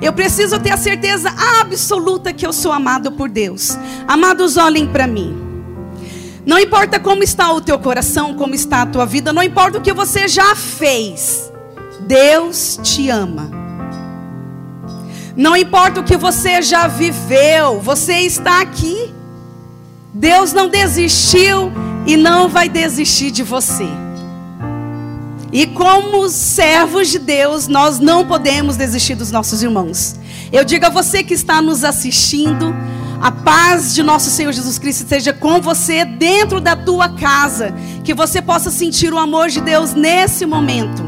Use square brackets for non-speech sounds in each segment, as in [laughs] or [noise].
Eu preciso ter a certeza absoluta que eu sou amado por Deus. Amados, olhem para mim. Não importa como está o teu coração, como está a tua vida, não importa o que você já fez. Deus te ama. Não importa o que você já viveu, você está aqui. Deus não desistiu e não vai desistir de você. E como servos de Deus, nós não podemos desistir dos nossos irmãos. Eu digo a você que está nos assistindo, a paz de nosso Senhor Jesus Cristo seja com você dentro da tua casa, que você possa sentir o amor de Deus nesse momento.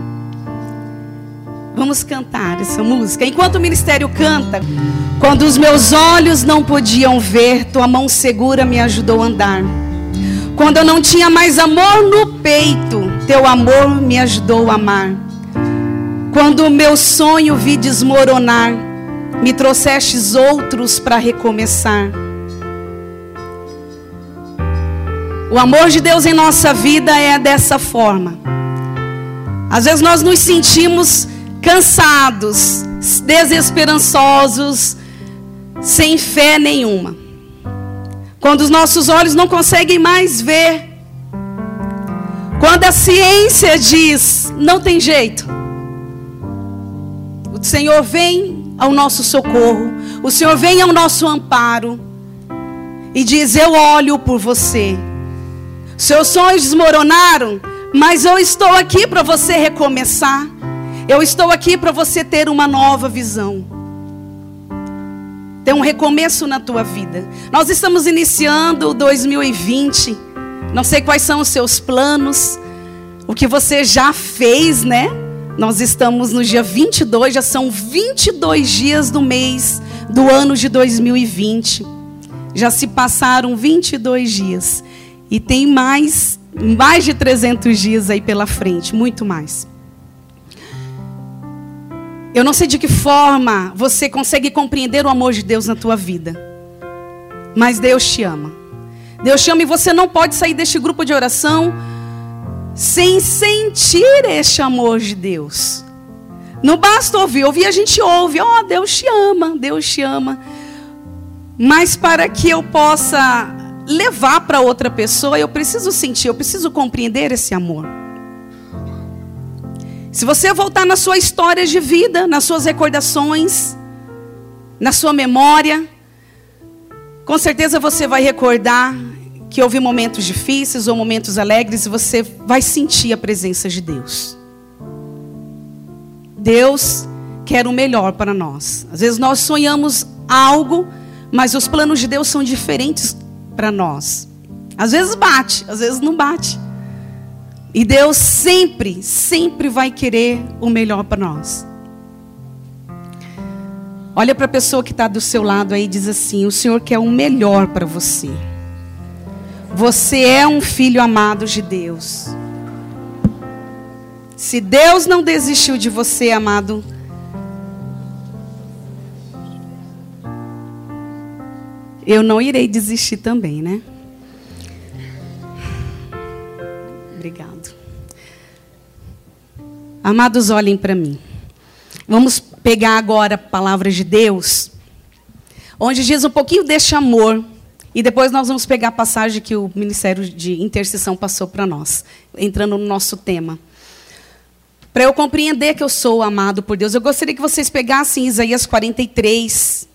Vamos cantar essa música. Enquanto o ministério canta, quando os meus olhos não podiam ver, tua mão segura me ajudou a andar. Quando eu não tinha mais amor no peito, teu amor me ajudou a amar. Quando o meu sonho vi desmoronar, me trouxestes outros para recomeçar. O amor de Deus em nossa vida é dessa forma. Às vezes nós nos sentimos cansados, desesperançosos, sem fé nenhuma. Quando os nossos olhos não conseguem mais ver. Quando a ciência diz, não tem jeito. O Senhor vem ao nosso socorro. O Senhor vem ao nosso amparo. E diz: Eu olho por você. Seus sonhos desmoronaram, mas eu estou aqui para você recomeçar. Eu estou aqui para você ter uma nova visão ter um recomeço na tua vida. Nós estamos iniciando 2020. Não sei quais são os seus planos, o que você já fez, né? Nós estamos no dia 22, já são 22 dias do mês do ano de 2020. Já se passaram 22 dias e tem mais mais de 300 dias aí pela frente, muito mais. Eu não sei de que forma você consegue compreender o amor de Deus na tua vida. Mas Deus te ama. Deus te ama e você não pode sair deste grupo de oração sem sentir este amor de Deus. Não basta ouvir, ouvir a gente ouve, ó, oh, Deus te ama, Deus te ama. Mas para que eu possa levar para outra pessoa, eu preciso sentir, eu preciso compreender esse amor. Se você voltar na sua história de vida, nas suas recordações, na sua memória, com certeza você vai recordar que houve momentos difíceis ou momentos alegres e você vai sentir a presença de Deus. Deus quer o melhor para nós. Às vezes nós sonhamos algo, mas os planos de Deus são diferentes para nós. Às vezes bate, às vezes não bate. E Deus sempre, sempre vai querer o melhor para nós. Olha para a pessoa que está do seu lado aí e diz assim: O Senhor quer o melhor para você. Você é um filho amado de Deus. Se Deus não desistiu de você, amado, eu não irei desistir também, né? Obrigado. Amados, olhem para mim. Vamos pegar agora a palavra de Deus, onde diz um pouquinho deste amor, e depois nós vamos pegar a passagem que o Ministério de Intercessão passou para nós, entrando no nosso tema. Para eu compreender que eu sou amado por Deus, eu gostaria que vocês pegassem Isaías 43,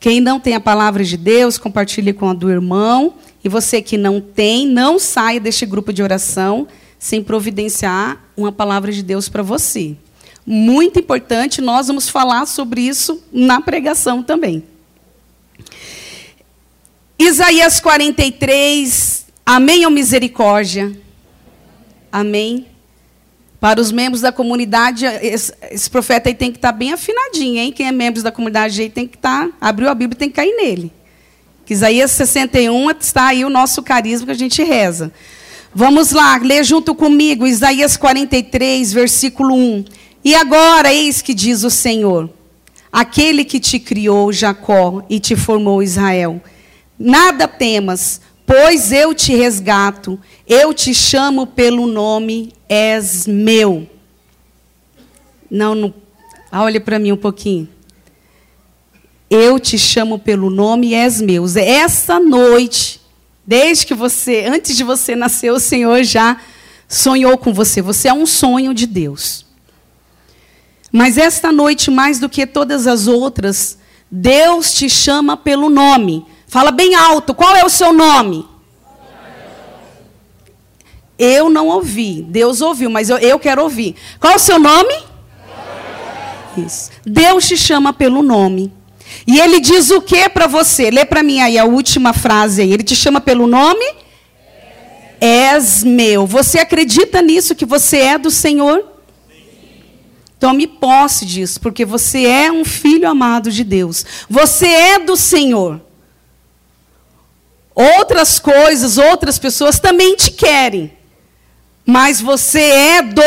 Quem não tem a palavra de Deus, compartilhe com a do irmão. E você que não tem, não saia deste grupo de oração sem providenciar uma palavra de Deus para você. Muito importante, nós vamos falar sobre isso na pregação também. Isaías 43, amém ou misericórdia? Amém. Para os membros da comunidade, esse, profeta aí tem que estar tá bem afinadinho, hein? Quem é membro da comunidade aí tem que estar, tá, abriu a Bíblia tem que cair nele. Que Isaías 61 está aí o nosso carisma que a gente reza. Vamos lá, ler junto comigo Isaías 43, versículo 1. E agora, eis que diz o Senhor: Aquele que te criou, Jacó, e te formou, Israel. Nada temas, pois eu te resgato, eu te chamo pelo nome, és meu. Não, não. Ah, olha para mim um pouquinho. Eu te chamo pelo nome és meu. Essa noite, desde que você, antes de você nascer, o Senhor já sonhou com você. Você é um sonho de Deus. Mas esta noite, mais do que todas as outras, Deus te chama pelo nome. Fala bem alto, qual é o seu nome? Eu não ouvi, Deus ouviu, mas eu, eu quero ouvir. Qual o seu nome? Isso. Deus te chama pelo nome. E ele diz o que para você? Lê para mim aí a última frase aí. Ele te chama pelo nome? És meu. Você acredita nisso que você é do Senhor? Tome posse disso, porque você é um filho amado de Deus. Você é do Senhor. Outras coisas, outras pessoas também te querem. Mas você é do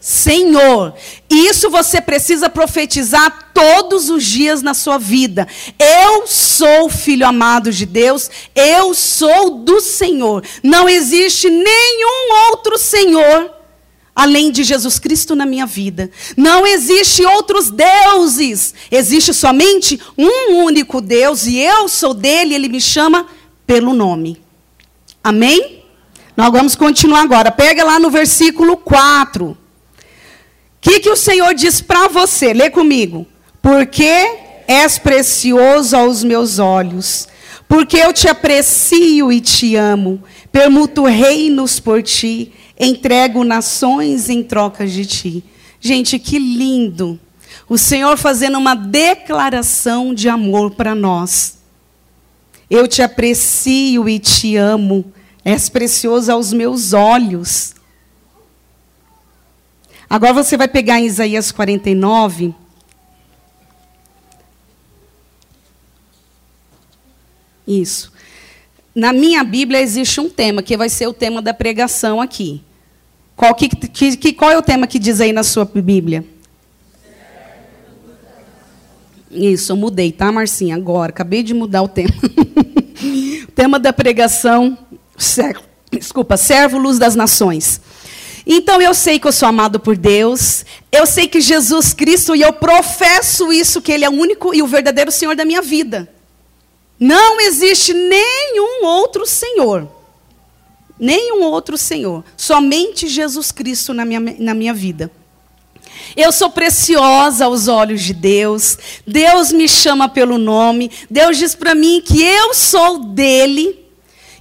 Senhor. Isso você precisa profetizar todos os dias na sua vida. Eu sou filho amado de Deus, eu sou do Senhor. Não existe nenhum outro Senhor além de Jesus Cristo na minha vida. Não existe outros deuses. Existe somente um único Deus e eu sou dele, ele me chama pelo nome. Amém? Nós vamos continuar agora. Pega lá no versículo 4. O que, que o Senhor diz para você? Lê comigo. Porque és precioso aos meus olhos, porque eu te aprecio e te amo, permuto reinos por ti entrego nações em troca de ti. Gente, que lindo. O Senhor fazendo uma declaração de amor para nós. Eu te aprecio e te amo. És precioso aos meus olhos. Agora você vai pegar em Isaías 49. Isso. Na minha Bíblia existe um tema, que vai ser o tema da pregação aqui. Qual, que, que, qual é o tema que diz aí na sua Bíblia? Isso, eu mudei, tá, Marcinha? Agora, acabei de mudar o tema. [laughs] o tema da pregação, servo, desculpa, servo luz das nações. Então eu sei que eu sou amado por Deus, eu sei que Jesus Cristo, e eu professo isso, que Ele é o único e o verdadeiro Senhor da minha vida. Não existe nenhum outro Senhor nenhum outro Senhor, somente Jesus Cristo na minha, na minha vida. Eu sou preciosa aos olhos de Deus. Deus me chama pelo nome. Deus diz para mim que eu sou dele.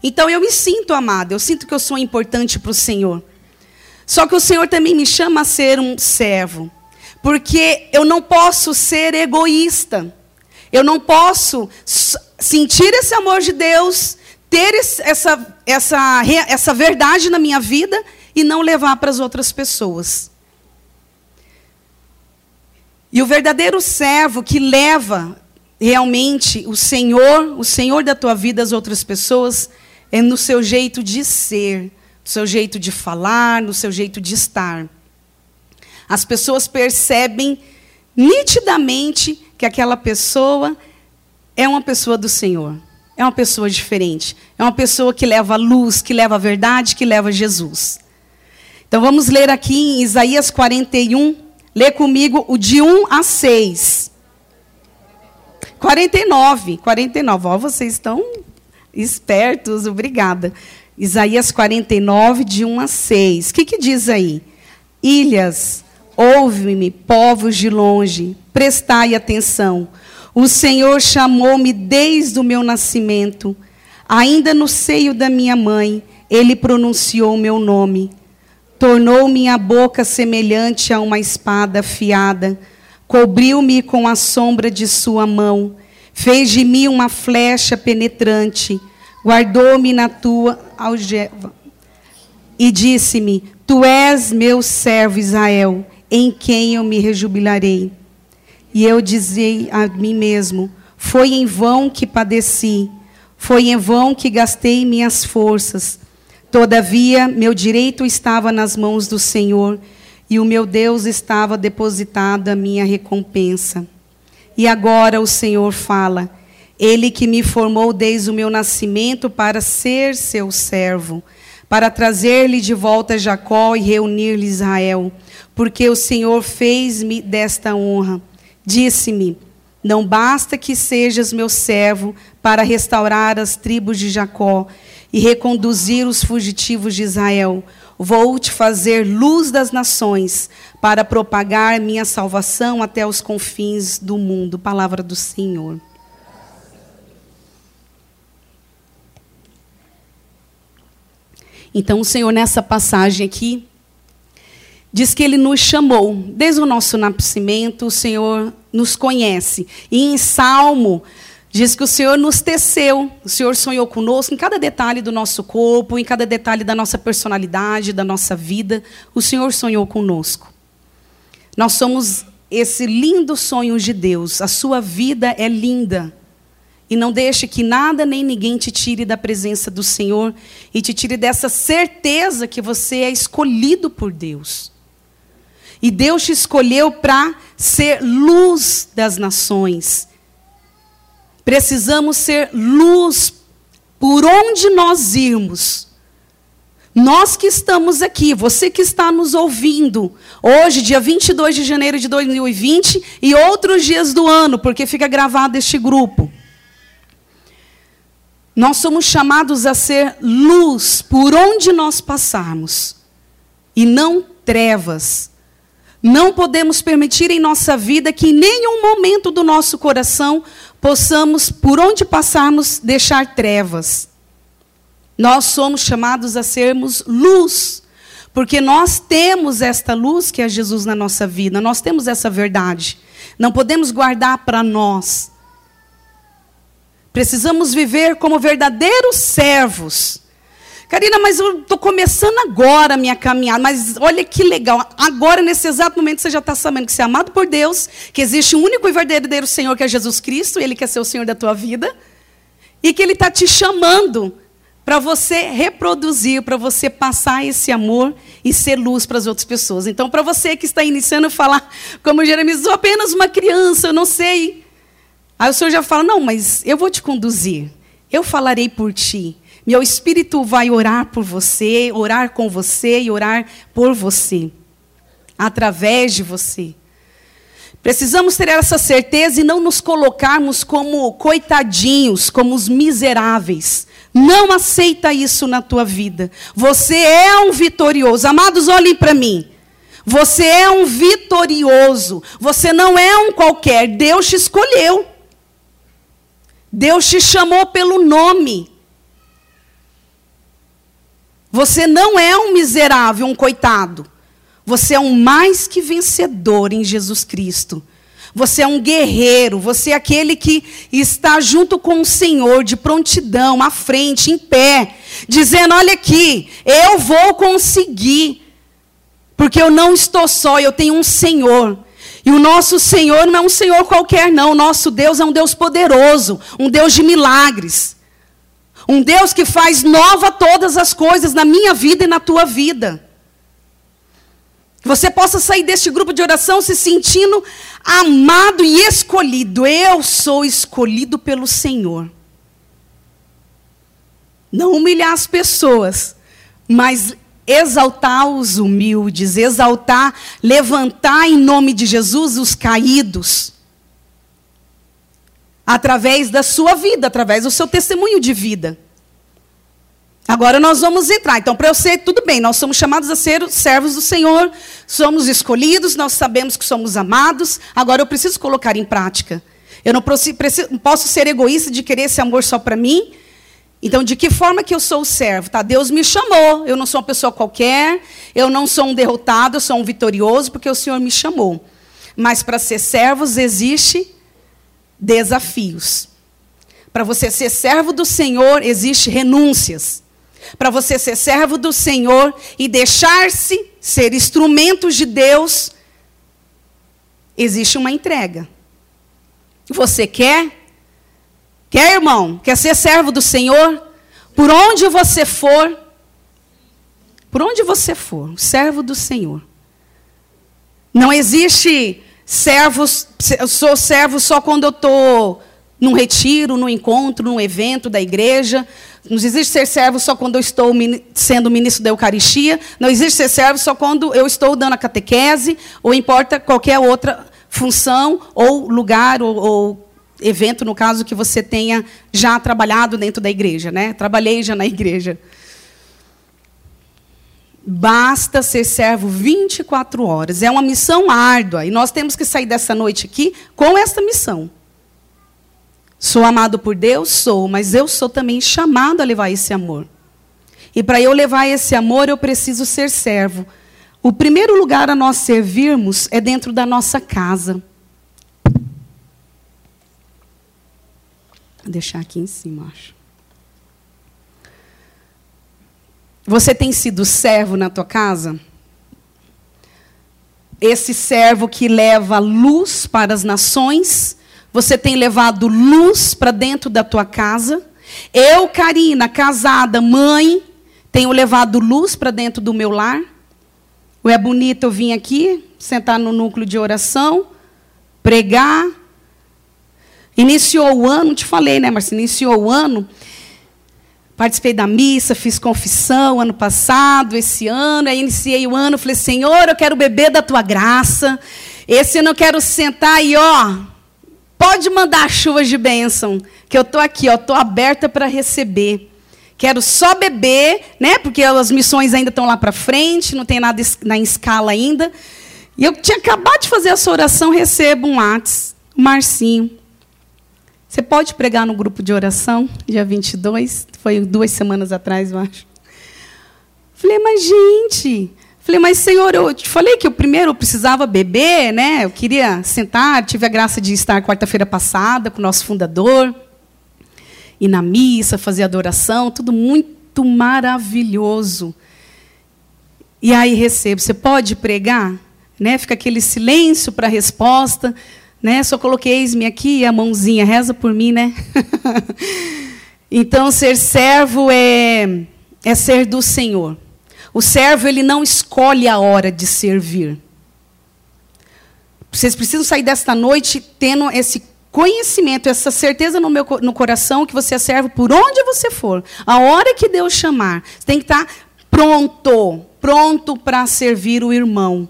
Então eu me sinto amada. Eu sinto que eu sou importante para o Senhor. Só que o Senhor também me chama a ser um servo. Porque eu não posso ser egoísta. Eu não posso sentir esse amor de Deus ter essa, essa, essa verdade na minha vida e não levar para as outras pessoas. E o verdadeiro servo que leva realmente o Senhor, o Senhor da tua vida às outras pessoas, é no seu jeito de ser, no seu jeito de falar, no seu jeito de estar. As pessoas percebem nitidamente que aquela pessoa é uma pessoa do Senhor é uma pessoa diferente. É uma pessoa que leva a luz, que leva a verdade, que leva Jesus. Então vamos ler aqui em Isaías 41. Lê comigo o de 1 a 6. 49, 49. Ó, vocês estão espertos, obrigada. Isaías 49, de 1 a 6. O que, que diz aí? Ilhas, ouve-me, povos de longe, prestai atenção o Senhor chamou-me desde o meu nascimento. Ainda no seio da minha mãe, ele pronunciou o meu nome. Tornou minha boca semelhante a uma espada afiada. Cobriu-me com a sombra de sua mão. Fez de mim uma flecha penetrante. Guardou-me na tua algeva. E disse-me: Tu és meu servo Israel, em quem eu me rejubilarei. E eu dizia a mim mesmo: foi em vão que padeci, foi em vão que gastei minhas forças. Todavia, meu direito estava nas mãos do Senhor, e o meu Deus estava depositado a minha recompensa. E agora o Senhor fala: Ele que me formou desde o meu nascimento para ser seu servo, para trazer-lhe de volta Jacó e reunir-lhe Israel, porque o Senhor fez-me desta honra. Disse-me: Não basta que sejas meu servo para restaurar as tribos de Jacó e reconduzir os fugitivos de Israel. Vou te fazer luz das nações para propagar minha salvação até os confins do mundo. Palavra do Senhor. Então, o Senhor, nessa passagem aqui, diz que Ele nos chamou. Desde o nosso nascimento, o Senhor nos conhece. E em Salmo, diz que o Senhor nos teceu. O Senhor sonhou conosco em cada detalhe do nosso corpo, em cada detalhe da nossa personalidade, da nossa vida. O Senhor sonhou conosco. Nós somos esse lindo sonho de Deus. A sua vida é linda. E não deixe que nada nem ninguém te tire da presença do Senhor e te tire dessa certeza que você é escolhido por Deus. E Deus te escolheu para ser luz das nações. Precisamos ser luz por onde nós irmos. Nós que estamos aqui, você que está nos ouvindo, hoje, dia 22 de janeiro de 2020, e outros dias do ano, porque fica gravado este grupo. Nós somos chamados a ser luz por onde nós passarmos e não trevas. Não podemos permitir em nossa vida que em nenhum momento do nosso coração possamos, por onde passarmos, deixar trevas. Nós somos chamados a sermos luz, porque nós temos esta luz que é Jesus na nossa vida, nós temos essa verdade. Não podemos guardar para nós. Precisamos viver como verdadeiros servos. Karina, mas eu estou começando agora a minha caminhada. Mas olha que legal. Agora, nesse exato momento, você já está sabendo que você é amado por Deus, que existe um único e verdadeiro Senhor, que é Jesus Cristo, e Ele quer ser o Senhor da tua vida. E que Ele está te chamando para você reproduzir, para você passar esse amor e ser luz para as outras pessoas. Então, para você que está iniciando a falar, como Jeremias, sou apenas uma criança, eu não sei Aí o Senhor já fala: Não, mas eu vou te conduzir. Eu falarei por ti. Meu espírito vai orar por você, orar com você e orar por você, através de você. Precisamos ter essa certeza e não nos colocarmos como coitadinhos, como os miseráveis. Não aceita isso na tua vida. Você é um vitorioso. Amados, olhem para mim. Você é um vitorioso. Você não é um qualquer. Deus te escolheu. Deus te chamou pelo nome. Você não é um miserável, um coitado. Você é um mais que vencedor em Jesus Cristo. Você é um guerreiro, você é aquele que está junto com o Senhor, de prontidão, à frente, em pé, dizendo: Olha aqui, eu vou conseguir, porque eu não estou só, eu tenho um Senhor. E o nosso Senhor não é um Senhor qualquer, não. O nosso Deus é um Deus poderoso, um Deus de milagres. Um Deus que faz nova todas as coisas na minha vida e na tua vida. Que você possa sair deste grupo de oração se sentindo amado e escolhido. Eu sou escolhido pelo Senhor. Não humilhar as pessoas, mas exaltar os humildes, exaltar, levantar em nome de Jesus os caídos. Através da sua vida, através do seu testemunho de vida. Agora nós vamos entrar. Então, para eu ser, tudo bem, nós somos chamados a ser servos do Senhor, somos escolhidos, nós sabemos que somos amados. Agora eu preciso colocar em prática. Eu não posso ser egoísta de querer esse amor só para mim, então, de que forma que eu sou o servo? Tá? Deus me chamou. Eu não sou uma pessoa qualquer. Eu não sou um derrotado. Eu sou um vitorioso porque o Senhor me chamou. Mas para ser servos existe desafios. Para você ser servo do Senhor existe renúncias. Para você ser servo do Senhor e deixar-se ser instrumentos de Deus, existe uma entrega. Você quer? Quer, irmão? Quer ser servo do Senhor? Por onde você for, por onde você for, servo do Senhor. Não existe servos, eu sou servo só quando eu estou num retiro, num encontro, num evento da igreja. Não existe ser servo só quando eu estou sendo ministro da Eucaristia. Não existe ser servo só quando eu estou dando a catequese, ou importa qualquer outra função, ou lugar, ou, ou evento, no caso, que você tenha já trabalhado dentro da igreja. Né? Trabalhei já na igreja. Basta ser servo 24 horas. É uma missão árdua. E nós temos que sair dessa noite aqui com essa missão. Sou amado por Deus? Sou, mas eu sou também chamado a levar esse amor. E para eu levar esse amor, eu preciso ser servo. O primeiro lugar a nós servirmos é dentro da nossa casa. Vou deixar aqui em cima, acho. Você tem sido servo na tua casa? Esse servo que leva luz para as nações, você tem levado luz para dentro da tua casa? Eu, Karina, casada, mãe, tenho levado luz para dentro do meu lar? Ou é bonito eu vir aqui, sentar no núcleo de oração, pregar? Iniciou o ano, te falei, né, Marcia? Iniciou o ano, Participei da missa, fiz confissão ano passado, esse ano, aí iniciei o ano, falei, Senhor, eu quero beber da tua graça. Esse ano eu quero sentar e, ó, pode mandar chuvas de bênção, que eu tô aqui, ó, tô aberta para receber. Quero só beber, né? Porque as missões ainda estão lá para frente, não tem nada na escala ainda. E eu tinha acabado de fazer essa oração, recebo um WhatsApp, Marcinho. Você pode pregar no grupo de oração, dia 22, foi duas semanas atrás, eu acho. Falei, mas gente, falei, mas Senhor, eu te falei que eu primeiro precisava beber, né? Eu queria sentar, tive a graça de estar quarta-feira passada com o nosso fundador, ir na missa, fazer adoração, tudo muito maravilhoso. E aí recebo, você pode pregar? Né? Fica aquele silêncio para a resposta. Né? Só coloquei eis-me aqui, a mãozinha, reza por mim, né? [laughs] então, ser servo é, é ser do Senhor. O servo, ele não escolhe a hora de servir. Vocês precisam sair desta noite tendo esse conhecimento, essa certeza no meu no coração que você é servo por onde você for. A hora que Deus chamar, você tem que estar pronto, pronto para servir o irmão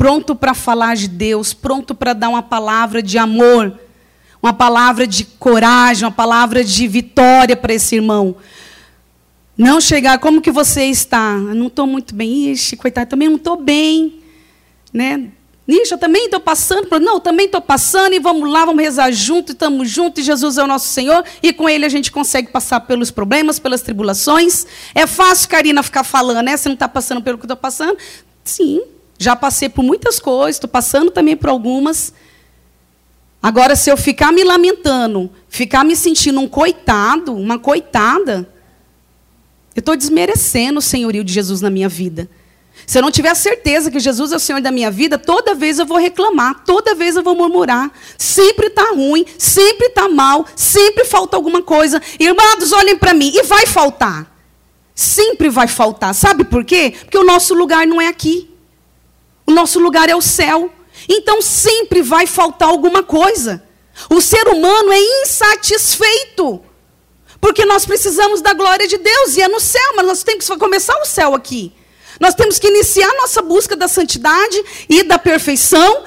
pronto para falar de Deus, pronto para dar uma palavra de amor, uma palavra de coragem, uma palavra de vitória para esse irmão. Não chegar, como que você está? não estou muito bem. Ixi, coitado, também não estou bem. Né? Ixi, eu também estou passando. Não, também estou passando e vamos lá, vamos rezar junto, estamos juntos, Jesus é o nosso Senhor, e com Ele a gente consegue passar pelos problemas, pelas tribulações. É fácil, Karina, ficar falando, né? Você não está passando pelo que eu estou passando? Sim, já passei por muitas coisas, estou passando também por algumas. Agora, se eu ficar me lamentando, ficar me sentindo um coitado, uma coitada, eu estou desmerecendo o senhorio de Jesus na minha vida. Se eu não tiver certeza que Jesus é o Senhor da minha vida, toda vez eu vou reclamar, toda vez eu vou murmurar. Sempre está ruim, sempre está mal, sempre falta alguma coisa. Irmãos, olhem para mim, e vai faltar. Sempre vai faltar. Sabe por quê? Porque o nosso lugar não é aqui. O nosso lugar é o céu. Então sempre vai faltar alguma coisa. O ser humano é insatisfeito. Porque nós precisamos da glória de Deus e é no céu, mas nós temos que começar o céu aqui. Nós temos que iniciar nossa busca da santidade e da perfeição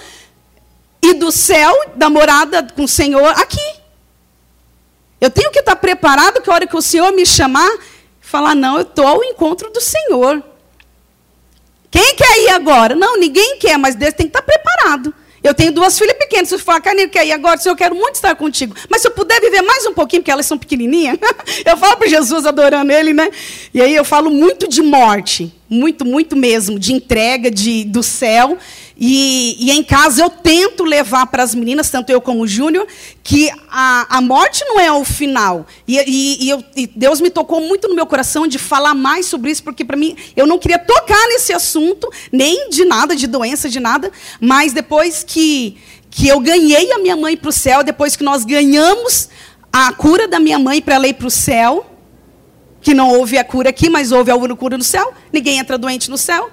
e do céu, da morada com o Senhor aqui. Eu tenho que estar preparado que a hora que o Senhor me chamar, falar: não, eu estou ao encontro do Senhor. Quem quer ir agora? Não, ninguém quer, mas Deus tem que estar preparado. Eu tenho duas filhas pequenas. Se eu falar, Carneiro, quer ir agora? Se eu quero muito estar contigo. Mas se eu puder viver mais um pouquinho, porque elas são pequenininhas, [laughs] eu falo para Jesus adorando Ele, né? E aí eu falo muito de morte. Muito, muito mesmo. De entrega de, do céu. E, e, em casa eu tento levar para as meninas, tanto eu como o Júnior, que a, a morte não é o final. E, e, e, eu, e, Deus me tocou muito no meu coração de falar mais sobre isso, porque para mim eu não queria tocar nesse assunto, nem de nada, de doença, de nada. Mas depois que, que eu ganhei a minha mãe para o céu, depois que nós ganhamos a cura da minha mãe para ela ir para o céu, que não houve a cura aqui, mas houve a cura no céu, ninguém entra doente no céu.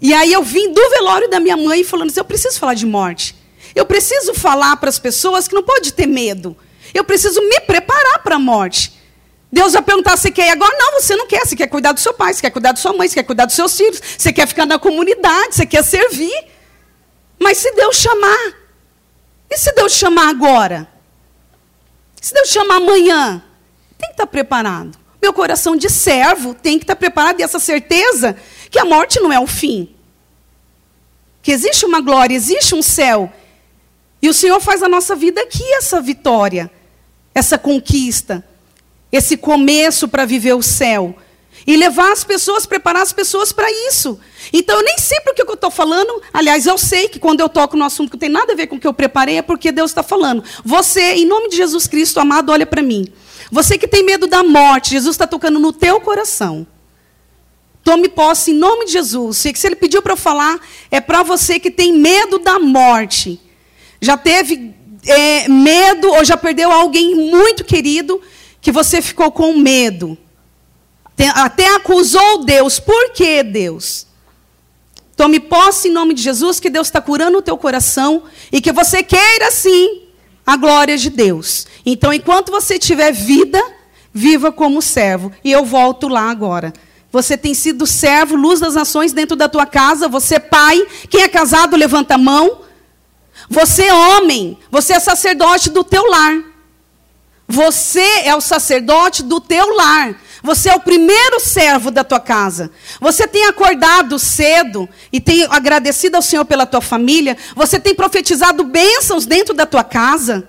E aí eu vim do velório da minha mãe falando assim: eu preciso falar de morte. Eu preciso falar para as pessoas que não pode ter medo. Eu preciso me preparar para a morte. Deus vai perguntar se quer. Agora não, você não quer. Você quer cuidar do seu pai, você quer cuidar da sua mãe, você quer cuidar dos seus filhos, você quer ficar na comunidade, você quer servir. Mas se Deus chamar, e se Deus chamar agora? Se Deus chamar amanhã, tem que estar preparado. Meu coração de servo tem que estar preparado e essa certeza que a morte não é o fim. Que existe uma glória, existe um céu. E o Senhor faz a nossa vida aqui essa vitória, essa conquista, esse começo para viver o céu. E levar as pessoas, preparar as pessoas para isso. Então, eu nem sempre o que eu estou falando, aliás, eu sei que quando eu toco no assunto que tem nada a ver com o que eu preparei, é porque Deus está falando. Você, em nome de Jesus Cristo, amado, olha para mim. Você que tem medo da morte, Jesus está tocando no teu coração. Tome posse em nome de Jesus. Se ele pediu para eu falar, é para você que tem medo da morte. Já teve é, medo ou já perdeu alguém muito querido que você ficou com medo. Até acusou Deus. Por que Deus? Tome posse em nome de Jesus, que Deus está curando o teu coração e que você queira sim a glória de Deus. Então, enquanto você tiver vida, viva como servo. E eu volto lá agora. Você tem sido servo, luz das nações dentro da tua casa. Você, pai, quem é casado, levanta a mão. Você, homem, você é sacerdote do teu lar. Você é o sacerdote do teu lar. Você é o primeiro servo da tua casa. Você tem acordado cedo e tem agradecido ao Senhor pela tua família. Você tem profetizado bênçãos dentro da tua casa.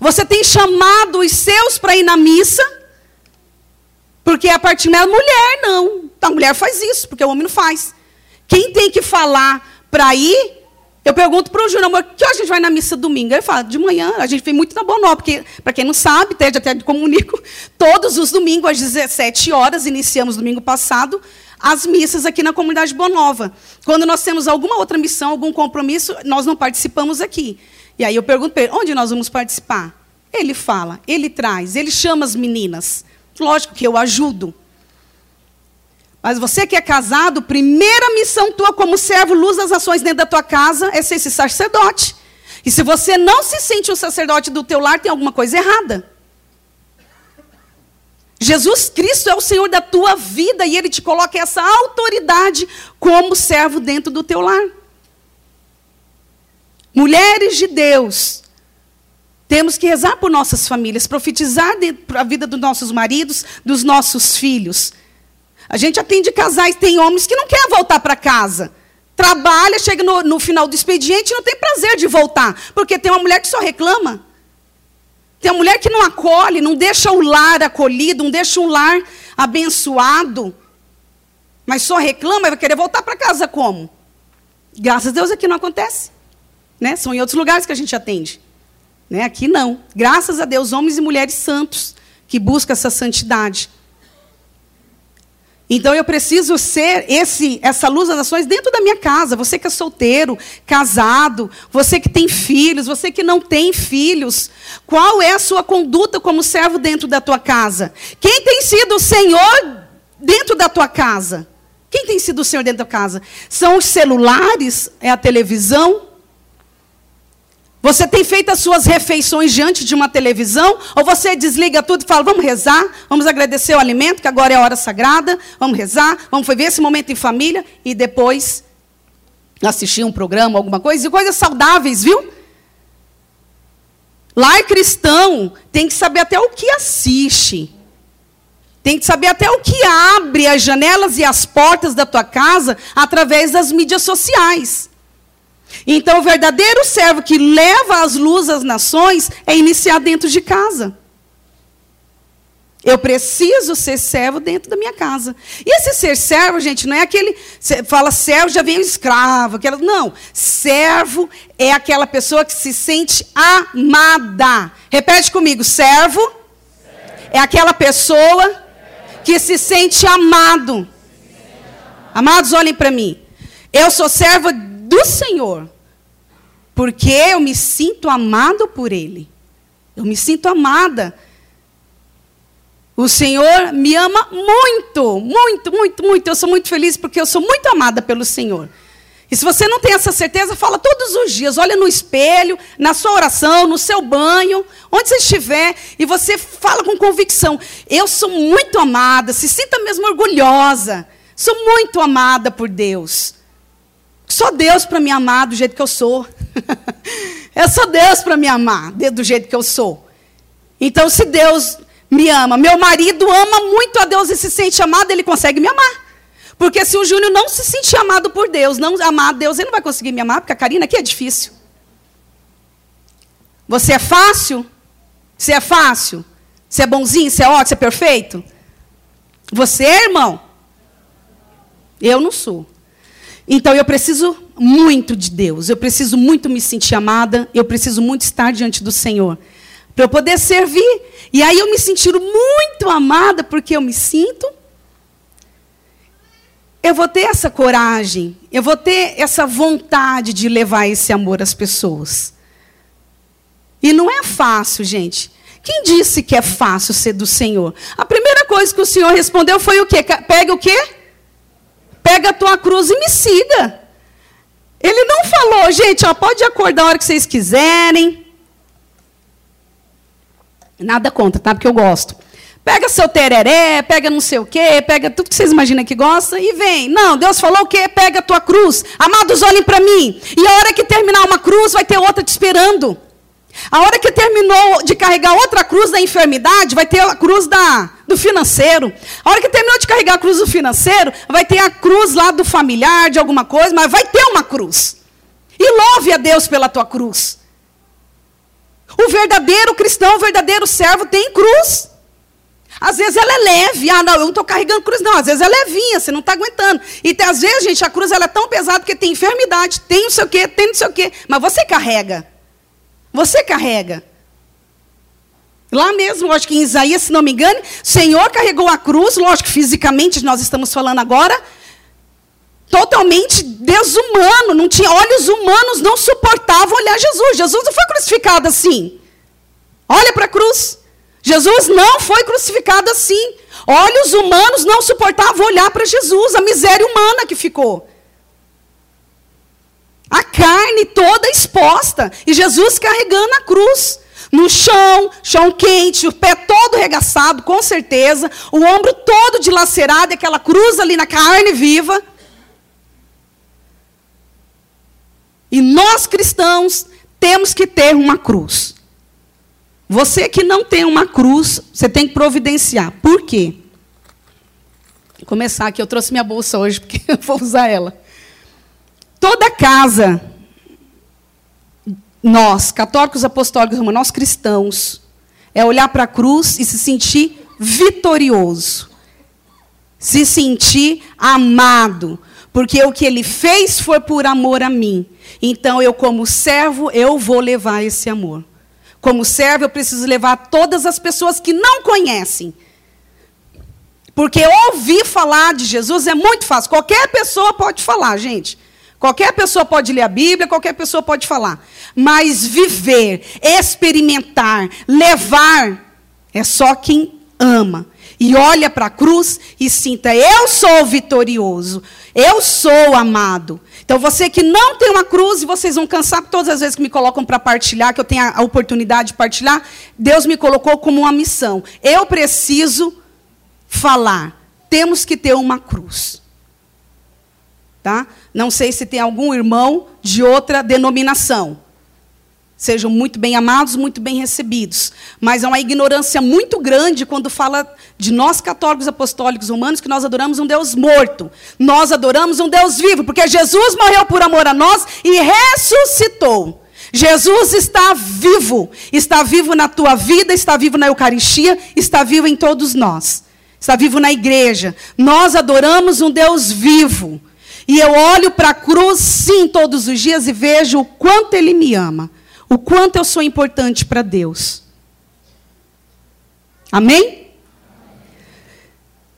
Você tem chamado os seus para ir na missa. Porque a partir da mulher não. A mulher faz isso, porque o homem não faz. Quem tem que falar para ir eu pergunto para o Júnior, amor, que hoje a gente vai na missa domingo? Ele fala, de manhã, a gente vem muito na Bonó, porque, para quem não sabe, até, até comunico, [laughs] todos os domingos, às 17 horas, iniciamos domingo passado, as missas aqui na comunidade Bonova. Quando nós temos alguma outra missão, algum compromisso, nós não participamos aqui. E aí eu pergunto para ele, onde nós vamos participar? Ele fala, ele traz, ele chama as meninas. Lógico que eu ajudo. Mas você que é casado, primeira missão tua como servo, luz das ações dentro da tua casa, é ser esse sacerdote. E se você não se sente um sacerdote do teu lar, tem alguma coisa errada. Jesus Cristo é o Senhor da tua vida e Ele te coloca essa autoridade como servo dentro do teu lar. Mulheres de Deus, temos que rezar por nossas famílias, profetizar para a vida dos nossos maridos, dos nossos filhos. A gente atende casais, tem homens que não querem voltar para casa. Trabalha, chega no, no, final do expediente e não tem prazer de voltar. Porque tem uma mulher que só reclama. Tem uma mulher que não acolhe, não deixa o lar acolhido, não deixa um lar abençoado. Mas só reclama e vai querer voltar para casa como? Graças a Deus aqui não acontece. Né? São em outros lugares que a gente atende. Né? Aqui não. Graças a Deus, homens e mulheres santos que buscam essa santidade. Então eu preciso ser esse, essa luz das nações dentro da minha casa. Você que é solteiro, casado, você que tem filhos, você que não tem filhos. Qual é a sua conduta como servo dentro da tua casa? Quem tem sido o Senhor dentro da tua casa? Quem tem sido o Senhor dentro da casa? São os celulares? É a televisão? Você tem feito as suas refeições diante de uma televisão? Ou você desliga tudo e fala, vamos rezar, vamos agradecer o alimento, que agora é a hora sagrada, vamos rezar, vamos ver esse momento em família e depois assistir um programa, alguma coisa, e coisas saudáveis, viu? Lá é cristão, tem que saber até o que assiste. Tem que saber até o que abre as janelas e as portas da tua casa através das mídias sociais. Então, o verdadeiro servo que leva as luzes às nações é iniciar dentro de casa. Eu preciso ser servo dentro da minha casa. E esse ser servo, gente, não é aquele. Fala servo, já vem o escravo. Aquela, não. Servo é aquela pessoa que se sente amada. Repete comigo: servo, servo. é aquela pessoa que se sente amado. Amados, olhem para mim. Eu sou servo Senhor. Porque eu me sinto amado por Ele. Eu me sinto amada. O Senhor me ama muito, muito, muito, muito. Eu sou muito feliz porque eu sou muito amada pelo Senhor. E se você não tem essa certeza, fala todos os dias. Olha no espelho, na sua oração, no seu banho, onde você estiver, e você fala com convicção: Eu sou muito amada. Se sinta mesmo orgulhosa. Sou muito amada por Deus. Só Deus para me amar do jeito que eu sou. [laughs] é só Deus para me amar do jeito que eu sou. Então, se Deus me ama, meu marido ama muito a Deus e se sente amado, ele consegue me amar. Porque se o Júnior não se sentir amado por Deus, não amar a Deus, ele não vai conseguir me amar, porque a Karina aqui é difícil. Você é fácil? Você é fácil? Você é bonzinho? Você é ótimo? Você é perfeito? Você irmão? Eu não sou. Então eu preciso muito de Deus, eu preciso muito me sentir amada, eu preciso muito estar diante do Senhor. Para eu poder servir. E aí eu me sentir muito amada, porque eu me sinto eu vou ter essa coragem, eu vou ter essa vontade de levar esse amor às pessoas. E não é fácil, gente. Quem disse que é fácil ser do Senhor? A primeira coisa que o Senhor respondeu foi o quê? Pega o quê? Pega a tua cruz e me siga. Ele não falou, gente, ó, pode acordar a hora que vocês quiserem. Nada contra, tá? Porque eu gosto. Pega seu tereré, pega não sei o quê, pega tudo que vocês imaginam que gosta e vem. Não, Deus falou o quê? Pega a tua cruz. Amados, olhem para mim. E a hora que terminar uma cruz, vai ter outra te esperando. A hora que terminou de carregar outra cruz da enfermidade, vai ter a cruz da, do financeiro. A hora que terminou de carregar a cruz do financeiro, vai ter a cruz lá do familiar, de alguma coisa, mas vai ter uma cruz. E louve a Deus pela tua cruz. O verdadeiro cristão, o verdadeiro servo tem cruz. Às vezes ela é leve. Ah, não, eu não estou carregando cruz, não. Às vezes ela é levinha, você não está aguentando. E às vezes, gente, a cruz ela é tão pesada porque tem enfermidade, tem não sei o quê, tem não sei o quê. Mas você carrega. Você carrega. Lá mesmo, acho que em Isaías, se não me engano, o Senhor carregou a cruz, lógico, fisicamente nós estamos falando agora, totalmente desumano, não tinha olhos humanos, não suportavam olhar Jesus. Jesus não foi crucificado assim. Olha para a cruz. Jesus não foi crucificado assim. Olhos humanos não suportavam olhar para Jesus, a miséria humana que ficou. A carne toda exposta. E Jesus carregando a cruz. No chão, chão quente, o pé todo regaçado, com certeza. O ombro todo dilacerado, aquela cruz ali na carne viva. E nós cristãos temos que ter uma cruz. Você que não tem uma cruz, você tem que providenciar. Por quê? Vou começar aqui, eu trouxe minha bolsa hoje, porque [laughs] eu vou usar ela. Toda casa, nós, católicos, apostólicos, nós cristãos, é olhar para a cruz e se sentir vitorioso. Se sentir amado. Porque o que ele fez foi por amor a mim. Então, eu, como servo, eu vou levar esse amor. Como servo, eu preciso levar todas as pessoas que não conhecem. Porque ouvir falar de Jesus é muito fácil. Qualquer pessoa pode falar, gente. Qualquer pessoa pode ler a Bíblia, qualquer pessoa pode falar. Mas viver, experimentar, levar, é só quem ama. E olha para a cruz e sinta: eu sou vitorioso, eu sou amado. Então, você que não tem uma cruz, e vocês vão cansar todas as vezes que me colocam para partilhar, que eu tenho a oportunidade de partilhar, Deus me colocou como uma missão. Eu preciso falar. Temos que ter uma cruz. Tá? Não sei se tem algum irmão de outra denominação. Sejam muito bem amados, muito bem recebidos. Mas há uma ignorância muito grande quando fala de nós católicos apostólicos romanos que nós adoramos um Deus morto. Nós adoramos um Deus vivo, porque Jesus morreu por amor a nós e ressuscitou. Jesus está vivo. Está vivo na tua vida, está vivo na Eucaristia, está vivo em todos nós. Está vivo na igreja. Nós adoramos um Deus vivo. E eu olho para a cruz, sim, todos os dias e vejo o quanto Ele me ama o quanto eu sou importante para Deus. Amém?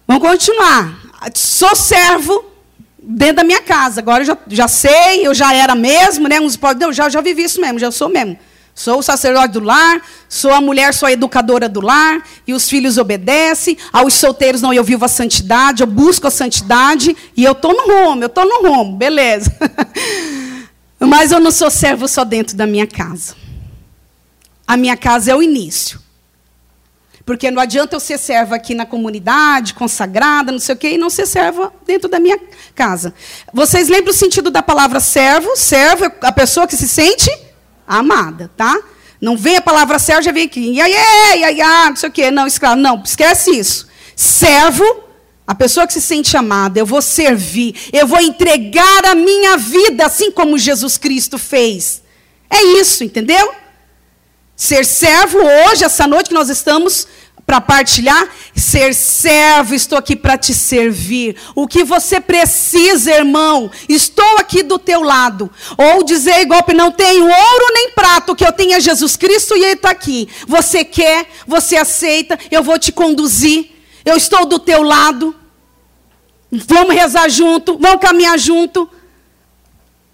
Vamos continuar. Sou servo dentro da minha casa. Agora eu já, já sei, eu já era mesmo, né? Uns podem, eu já, já vivi isso mesmo, já sou mesmo. Sou o sacerdote do lar, sou a mulher, sou a educadora do lar, e os filhos obedecem, aos solteiros não, eu vivo a santidade, eu busco a santidade, e eu estou no rumo, eu estou no rumo, beleza. [laughs] Mas eu não sou servo só dentro da minha casa. A minha casa é o início. Porque não adianta eu ser serva aqui na comunidade, consagrada, não sei o quê, e não ser serva dentro da minha casa. Vocês lembram o sentido da palavra servo? Servo é a pessoa que se sente amada, tá? Não vem a palavra servo, já vem aqui, ia, ia, ia, não sei o quê. Não, escravo, não, esquece isso. Servo, a pessoa que se sente amada, eu vou servir, eu vou entregar a minha vida, assim como Jesus Cristo fez. É isso, entendeu? Ser servo hoje, essa noite que nós estamos para partilhar, ser servo, estou aqui para te servir. O que você precisa, irmão, estou aqui do teu lado. Ou dizer igual, não tenho ouro nem prato, que eu tenho é Jesus Cristo e Ele está aqui. Você quer, você aceita, eu vou te conduzir. Eu estou do teu lado. Vamos rezar junto, vamos caminhar junto.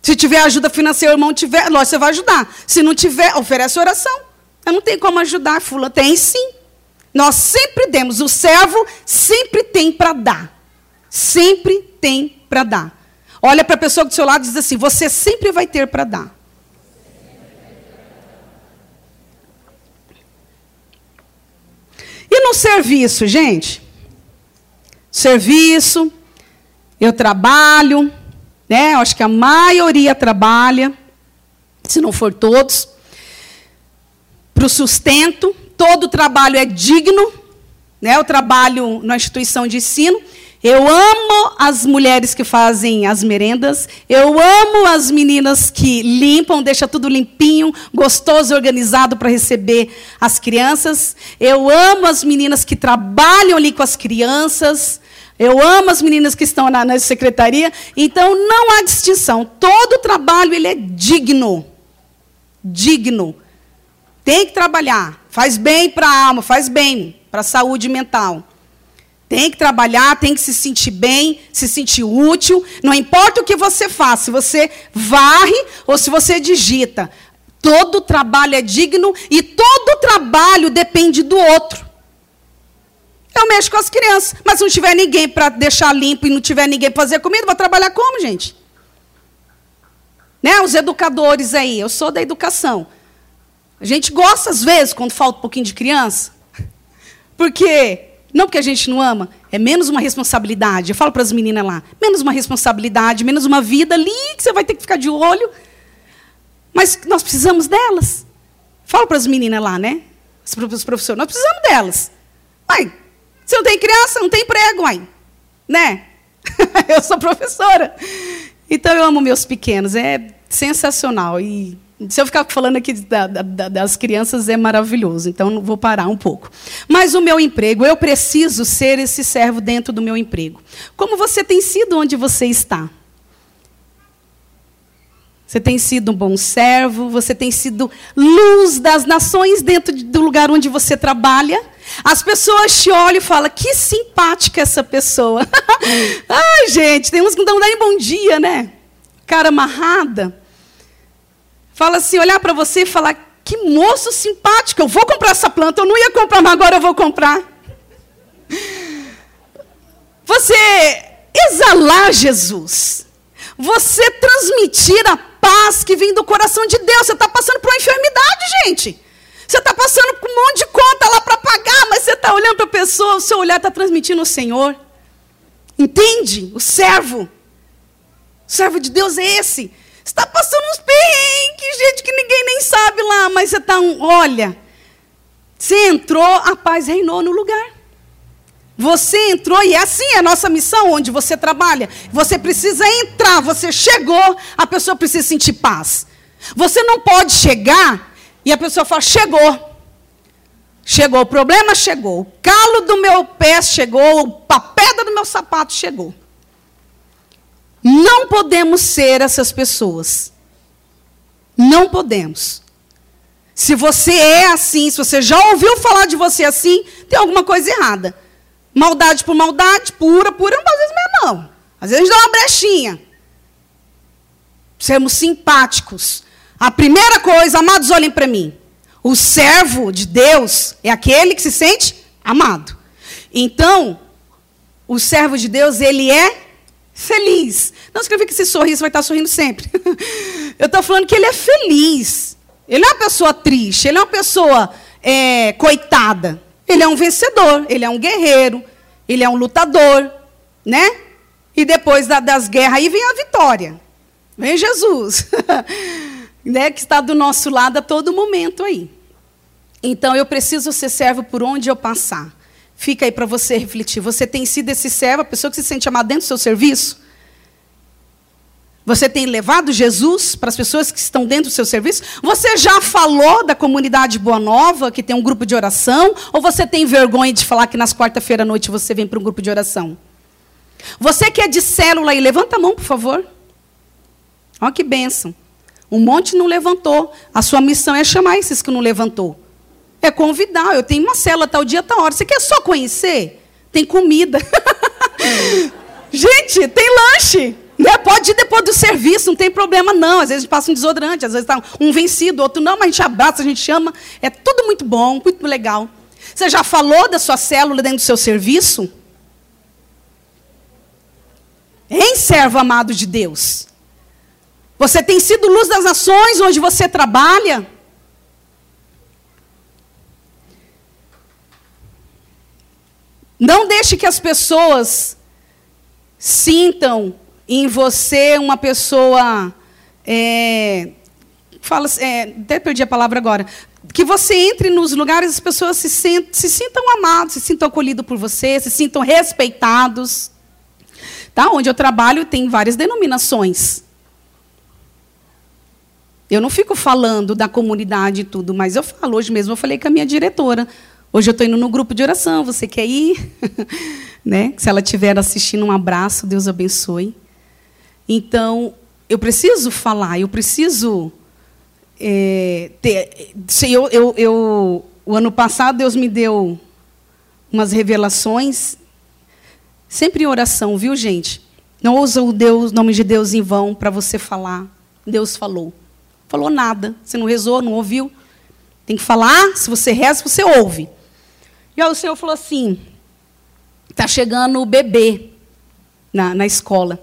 Se tiver ajuda financeira, irmão tiver, lógico, você vai ajudar. Se não tiver, oferece oração. Eu não tenho como ajudar, fula. Tem sim. Nós sempre demos. O servo sempre tem para dar. Sempre tem para dar. Olha para a pessoa do seu lado e diz assim: você sempre vai ter para dar. E no serviço, gente? Serviço, eu trabalho, né? Eu acho que a maioria trabalha, se não for todos para o sustento, todo trabalho é digno, né? o trabalho na instituição de ensino. Eu amo as mulheres que fazem as merendas. Eu amo as meninas que limpam, deixa tudo limpinho, gostoso, organizado para receber as crianças. Eu amo as meninas que trabalham ali com as crianças. Eu amo as meninas que estão na, na secretaria. Então não há distinção. Todo trabalho ele é digno. Digno. Tem que trabalhar. Faz bem para a alma, faz bem para a saúde mental. Tem que trabalhar, tem que se sentir bem, se sentir útil. Não importa o que você faz, se você varre ou se você digita. Todo trabalho é digno e todo trabalho depende do outro. Eu mexo com as crianças, mas se não tiver ninguém para deixar limpo e não tiver ninguém para fazer comida, vou trabalhar como, gente? Né? Os educadores aí, eu sou da educação. A gente gosta, às vezes, quando falta um pouquinho de criança. Porque, não porque a gente não ama, é menos uma responsabilidade. Eu falo para as meninas lá, menos uma responsabilidade, menos uma vida ali que você vai ter que ficar de olho. Mas nós precisamos delas. Falo para as meninas lá, né? Os professores, nós precisamos delas. Mãe, você não tem criança, não tem emprego, mãe. Né? [laughs] eu sou professora. Então eu amo meus pequenos, é sensacional. E se eu ficar falando aqui da, da, das crianças, é maravilhoso, então vou parar um pouco. Mas o meu emprego, eu preciso ser esse servo dentro do meu emprego. Como você tem sido onde você está? Você tem sido um bom servo, você tem sido luz das nações dentro do lugar onde você trabalha. As pessoas te olham e falam: que simpática essa pessoa. [laughs] Ai, gente, tem uns que não dão nem bom dia, né? Cara amarrada. Fala assim, olhar para você e falar: que moço simpático, eu vou comprar essa planta, eu não ia comprar, mas agora eu vou comprar. Você exalar Jesus. Você transmitir a paz que vem do coração de Deus. Você está passando por uma enfermidade, gente. Você está passando por um monte de conta lá para pagar, mas você está olhando para a pessoa, o seu olhar está transmitindo o Senhor. Entende? O servo. O servo de Deus é esse está passando uns perrengues, gente, que ninguém nem sabe lá, mas você está um. Olha, você entrou, a paz reinou no lugar. Você entrou, e é assim é a nossa missão, onde você trabalha. Você precisa entrar, você chegou, a pessoa precisa sentir paz. Você não pode chegar e a pessoa fala: chegou. Chegou, o problema chegou. O calo do meu pé chegou, a pedra do meu sapato chegou. Não podemos ser essas pessoas. Não podemos. Se você é assim, se você já ouviu falar de você assim, tem alguma coisa errada. Maldade por maldade, pura, pura, às vezes não. Não. Às vezes dá uma brechinha. Sermos simpáticos. A primeira coisa, amados, olhem para mim. O servo de Deus é aquele que se sente amado. Então, o servo de Deus, ele é feliz. Não escrevi que esse sorriso vai estar sorrindo sempre. [laughs] Eu estou falando que ele é feliz. Ele é uma pessoa triste, ele é uma pessoa é, coitada. Ele é um vencedor, ele é um guerreiro, ele é um lutador, né? E depois da, das guerras aí vem a vitória. Vem Jesus, [laughs] né? Que está do nosso lado a todo momento aí. Então eu preciso ser servo por onde eu passar. Fica aí para você refletir. Você tem sido esse servo, a pessoa que se sente amada dentro do seu serviço? Você tem levado Jesus para as pessoas que estão dentro do seu serviço? Você já falou da comunidade Boa Nova, que tem um grupo de oração? Ou você tem vergonha de falar que nas quarta-feira à noite você vem para um grupo de oração? Você que é de célula aí, levanta a mão, por favor. Olha que bênção. Um monte não levantou. A sua missão é chamar esses que não levantou. É convidar. Eu tenho uma célula tal dia, tal hora. Você quer só conhecer? Tem comida. [laughs] Gente, tem lanche. Né? Pode ir depois do serviço, não tem problema não. Às vezes passa um desodorante, às vezes está um vencido, outro não, mas a gente abraça, a gente chama. É tudo muito bom, muito legal. Você já falou da sua célula dentro do seu serviço? Em servo amado de Deus. Você tem sido luz das nações onde você trabalha? Não deixe que as pessoas sintam em você uma pessoa. É, fala, é, até perdi a palavra agora. Que você entre nos lugares as pessoas se, sent, se sintam amados, se sintam acolhidos por você, se sintam respeitados. Tá? Onde eu trabalho tem várias denominações. Eu não fico falando da comunidade e tudo, mas eu falo. Hoje mesmo eu falei com a minha diretora. Hoje eu estou indo no grupo de oração. Você quer ir? [laughs] né? Se ela estiver assistindo, um abraço. Deus abençoe. Então, eu preciso falar, eu preciso é, ter. Se eu, eu, eu, o ano passado Deus me deu umas revelações, sempre em oração, viu, gente? Não usa o Deus, nome de Deus em vão para você falar. Deus falou. Falou nada. Você não rezou, não ouviu. Tem que falar. Se você reza, você ouve. E aí o Senhor falou assim: está chegando o bebê na, na escola.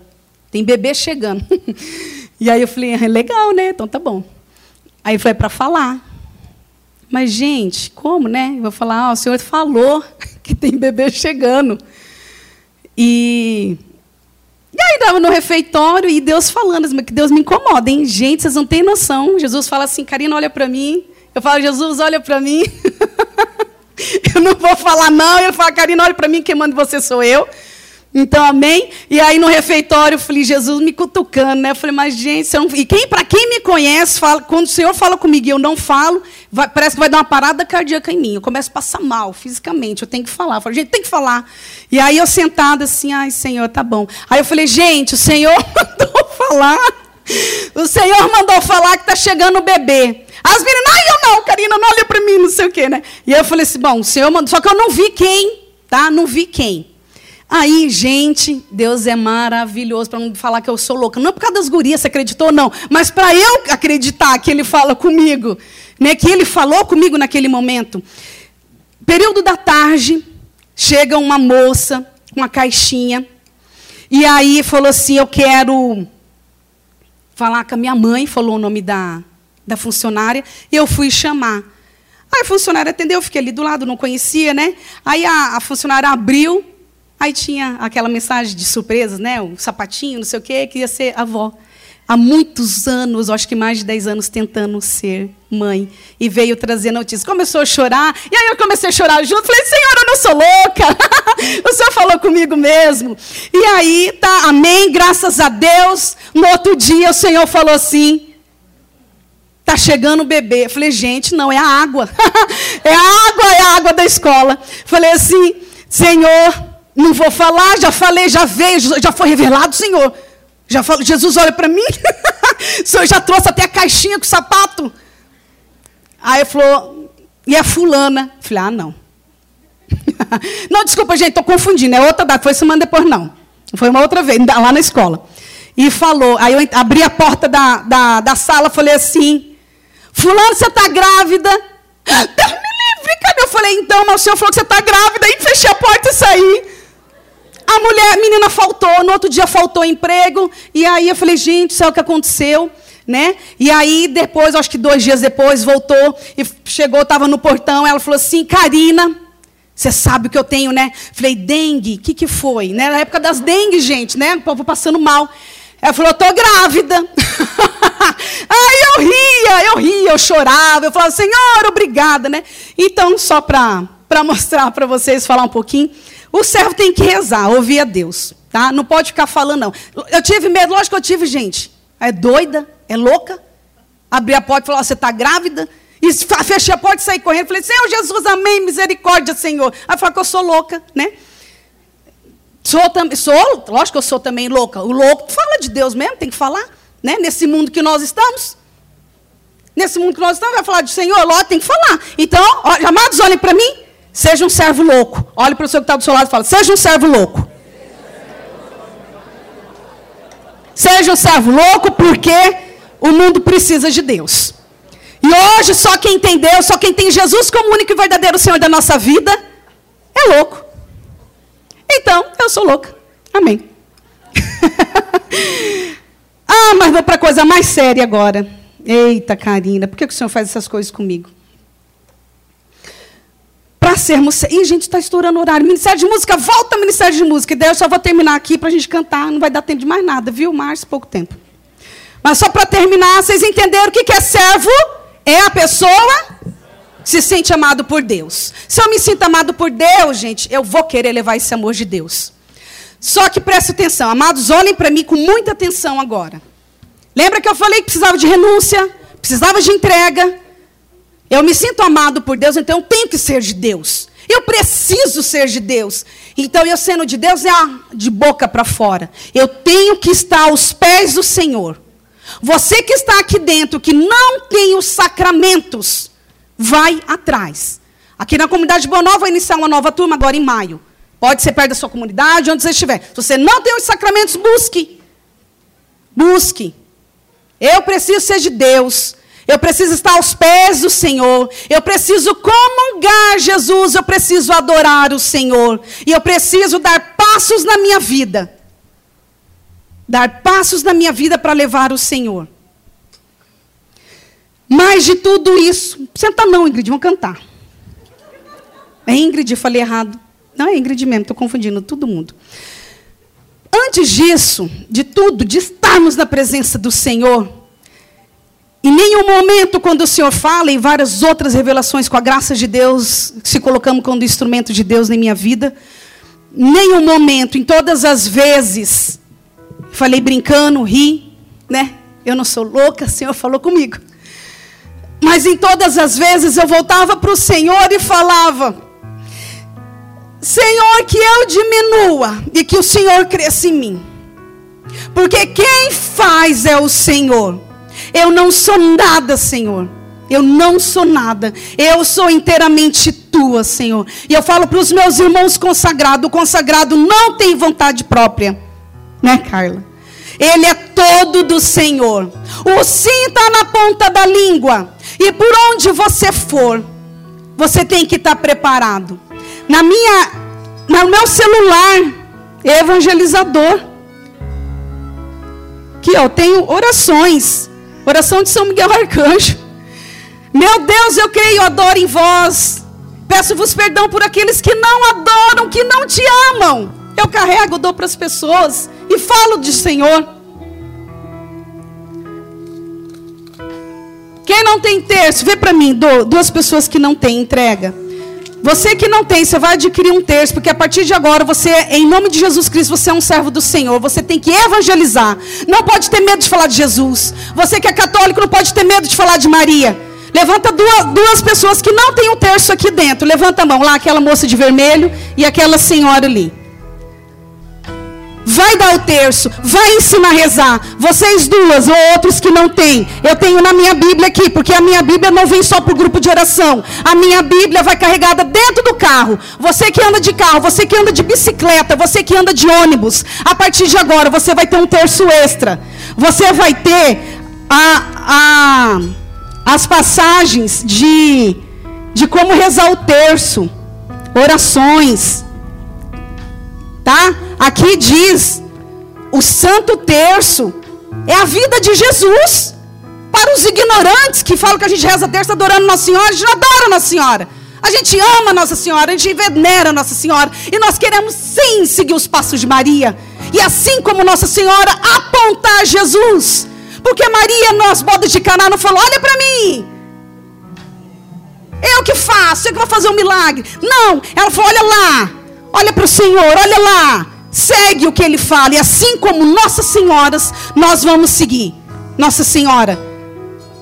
Tem bebê chegando. [laughs] e aí eu falei, é legal, né? Então tá bom. Aí foi para falar. Mas, gente, como, né? Eu vou falar, ah, o senhor falou [laughs] que tem bebê chegando. E, e aí estava no refeitório e Deus falando, que Deus me incomoda, hein? Gente, vocês não têm noção. Jesus fala assim, Karina, olha para mim. Eu falo, Jesus, olha para mim. [laughs] eu não vou falar não. Ele fala, Karina, olha para mim, quem manda você sou eu. Então, amém? E aí no refeitório, eu falei, Jesus me cutucando, né? Eu falei, mas gente, não... e quem, para quem me conhece, fala, quando o Senhor fala comigo e eu não falo, vai, parece que vai dar uma parada cardíaca em mim. Eu começo a passar mal fisicamente, eu tenho que falar. Eu falei, gente, tem que falar. E aí eu sentada assim, ai, Senhor, tá bom. Aí eu falei, gente, o Senhor [laughs] mandou falar. O Senhor mandou falar que está chegando o bebê. As meninas, ai, eu não, Karina, não olha para mim, não sei o quê, né? E eu falei assim, bom, o Senhor mandou, só que eu não vi quem, tá? Não vi quem. Aí, gente, Deus é maravilhoso para não falar que eu sou louca. Não é por causa das gurias, você acreditou não, mas para eu acreditar que ele fala comigo, né, que ele falou comigo naquele momento. Período da tarde, chega uma moça com uma caixinha e aí falou assim: "Eu quero falar com a minha mãe", falou o nome da da funcionária, e eu fui chamar. Aí a funcionária atendeu, eu fiquei ali do lado, não conhecia, né? Aí a, a funcionária abriu Aí tinha aquela mensagem de surpresas, né? O sapatinho, não sei o quê, que ia ser avó. Há muitos anos, acho que mais de 10 anos, tentando ser mãe. E veio trazer notícias. Começou a chorar. E aí eu comecei a chorar junto. Falei, Senhor, eu não sou louca. [laughs] o Senhor falou comigo mesmo. E aí, tá, amém, graças a Deus. No outro dia, o Senhor falou assim: Tá chegando o bebê. Eu falei, gente, não, é a água. [laughs] é a água, é a água da escola. Falei assim, Senhor, não vou falar, já falei, já veio, já foi revelado, Senhor. Já falo, Jesus olha para mim. [laughs] o Senhor já trouxe até a caixinha com o sapato. Aí falou, e a fulana? Falei, ah, não. [laughs] não, desculpa, gente, estou confundindo. É outra data. Foi semana depois, não. Foi uma outra vez, lá na escola. e falou. Aí eu abri a porta da, da, da sala, falei assim: Fulano, você está grávida? [laughs] Deus me livre, cadê? Eu falei, então, mas o senhor falou que você está grávida, e fechei a porta e saí. A mulher, a menina faltou, no outro dia faltou emprego, e aí eu falei, gente, sabe o que aconteceu? Né? E aí, depois, acho que dois dias depois, voltou e chegou, estava no portão. Ela falou assim: Karina, você sabe o que eu tenho, né? Falei, dengue, o que, que foi? Né? Na época das dengue, gente, né? O povo passando mal. Ela falou, eu tô grávida. [laughs] Aí eu ria, eu ria, eu chorava, eu falava, Senhor, obrigada, né? Então, só para mostrar para vocês, falar um pouquinho, o servo tem que rezar, ouvir a Deus, tá? Não pode ficar falando, não. Eu tive medo, lógico que eu tive, gente. É doida? É louca? Abri a porta e falou, você está grávida? E fechei a porta e saí correndo. Falei, Senhor Jesus, amém, misericórdia, Senhor. Aí falou que eu sou louca, né? Sou, sou, lógico que eu sou também louca. O louco fala de Deus mesmo, tem que falar. Né? Nesse mundo que nós estamos. Nesse mundo que nós estamos, vai falar de Senhor, lógico, tem que falar. Então, ó, amados, olhem para mim. Seja um servo louco. Olhe para o senhor que está do seu lado e fala, seja um servo louco. Seja um servo louco, porque o mundo precisa de Deus. E hoje, só quem tem Deus, só quem tem Jesus como único e verdadeiro Senhor da nossa vida, é louco. Então, eu sou louca. Amém. [laughs] ah, mas vou para coisa mais séria agora. Eita, Karina, por que o senhor faz essas coisas comigo? Sermos. Ih, gente, está estourando o horário. Ministério de Música, volta Ministério de Música. E daí eu só vou terminar aqui para a gente cantar. Não vai dar tempo de mais nada, viu, Márcio? Pouco tempo. Mas só para terminar, vocês entenderam o que é servo? É a pessoa se sente amado por Deus. Se eu me sinto amado por Deus, gente, eu vou querer levar esse amor de Deus. Só que preste atenção, amados, olhem para mim com muita atenção agora. Lembra que eu falei que precisava de renúncia, precisava de entrega? Eu me sinto amado por Deus, então eu tenho que ser de Deus. Eu preciso ser de Deus. Então, eu sendo de Deus é de boca para fora. Eu tenho que estar aos pés do Senhor. Você que está aqui dentro, que não tem os sacramentos, vai atrás. Aqui na comunidade Bonó vai iniciar uma nova turma agora em maio. Pode ser perto da sua comunidade, onde você estiver. Se você não tem os sacramentos, busque. Busque. Eu preciso ser de Deus. Eu preciso estar aos pés do Senhor. Eu preciso comungar Jesus. Eu preciso adorar o Senhor. E eu preciso dar passos na minha vida. Dar passos na minha vida para levar o Senhor. Mas de tudo isso, senta não, Ingrid, vamos cantar. É Ingrid, falei errado. Não é Ingrid mesmo, estou confundindo todo mundo. Antes disso, de tudo, de estarmos na presença do Senhor, em nenhum momento, quando o Senhor fala, e várias outras revelações com a graça de Deus, se colocamos como instrumento de Deus na minha vida, nenhum momento, em todas as vezes, falei brincando, ri, né? Eu não sou louca, o Senhor falou comigo. Mas em todas as vezes eu voltava para o Senhor e falava: Senhor, que eu diminua e que o Senhor cresça em mim. Porque quem faz é o Senhor. Eu não sou nada, Senhor. Eu não sou nada. Eu sou inteiramente tua, Senhor. E eu falo para os meus irmãos consagrados: o consagrado não tem vontade própria. Né, Carla? Ele é todo do Senhor. O sim está na ponta da língua. E por onde você for, você tem que estar preparado. Na minha, no meu celular, evangelizador. Aqui, eu tenho orações. Oração de São Miguel Arcanjo. Meu Deus, eu creio, adoro em vós. Peço-vos perdão por aqueles que não adoram, que não te amam. Eu carrego, dou para as pessoas e falo de Senhor. Quem não tem terço, vê para mim, duas pessoas que não têm entrega. Você que não tem, você vai adquirir um terço, porque a partir de agora você, em nome de Jesus Cristo, você é um servo do Senhor. Você tem que evangelizar. Não pode ter medo de falar de Jesus. Você que é católico não pode ter medo de falar de Maria. Levanta duas, duas pessoas que não têm um terço aqui dentro. Levanta a mão lá, aquela moça de vermelho e aquela senhora ali. Vai dar o terço, vai ensinar a rezar. Vocês duas ou outros que não têm, eu tenho na minha Bíblia aqui, porque a minha Bíblia não vem só para o grupo de oração. A minha Bíblia vai carregada dentro do carro. Você que anda de carro, você que anda de bicicleta, você que anda de ônibus, a partir de agora você vai ter um terço extra. Você vai ter a, a, as passagens de, de como rezar o terço, orações. Tá? Aqui diz: o Santo Terço é a vida de Jesus. Para os ignorantes que falam que a gente reza terço adorando Nossa Senhora, a gente adora Nossa Senhora. A gente ama Nossa Senhora, a gente venera Nossa Senhora. E nós queremos sim seguir os passos de Maria. E assim como Nossa Senhora, apontar Jesus. Porque Maria, nas bodas de Caná, não falou: olha para mim. Eu que faço, eu que vou fazer um milagre. Não, ela falou: olha lá, olha para o Senhor, olha lá segue o que ele fala. E assim como Nossas Senhoras, nós vamos seguir. Nossa Senhora.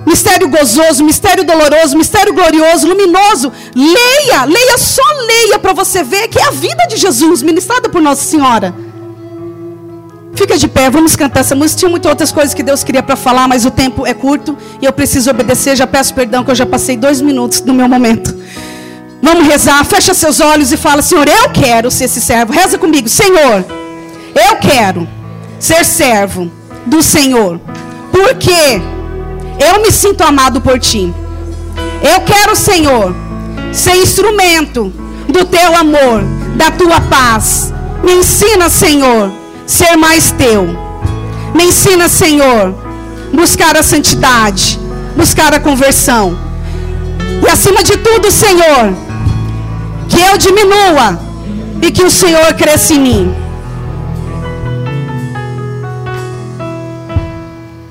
Mistério gozoso, mistério doloroso, mistério glorioso, luminoso. Leia, leia, só leia para você ver que é a vida de Jesus ministrada por Nossa Senhora. Fica de pé, vamos cantar essa música. Tinha muitas outras coisas que Deus queria para falar, mas o tempo é curto e eu preciso obedecer. Já peço perdão que eu já passei dois minutos do meu momento. Vamos rezar, fecha seus olhos e fala: Senhor, eu quero ser esse servo. Reza comigo, Senhor, eu quero ser servo do Senhor, porque eu me sinto amado por Ti. Eu quero, Senhor, ser instrumento do Teu amor, da Tua paz. Me ensina, Senhor, ser mais Teu. Me ensina, Senhor, buscar a santidade, buscar a conversão. E acima de tudo, Senhor, que eu diminua e que o Senhor cresça em mim.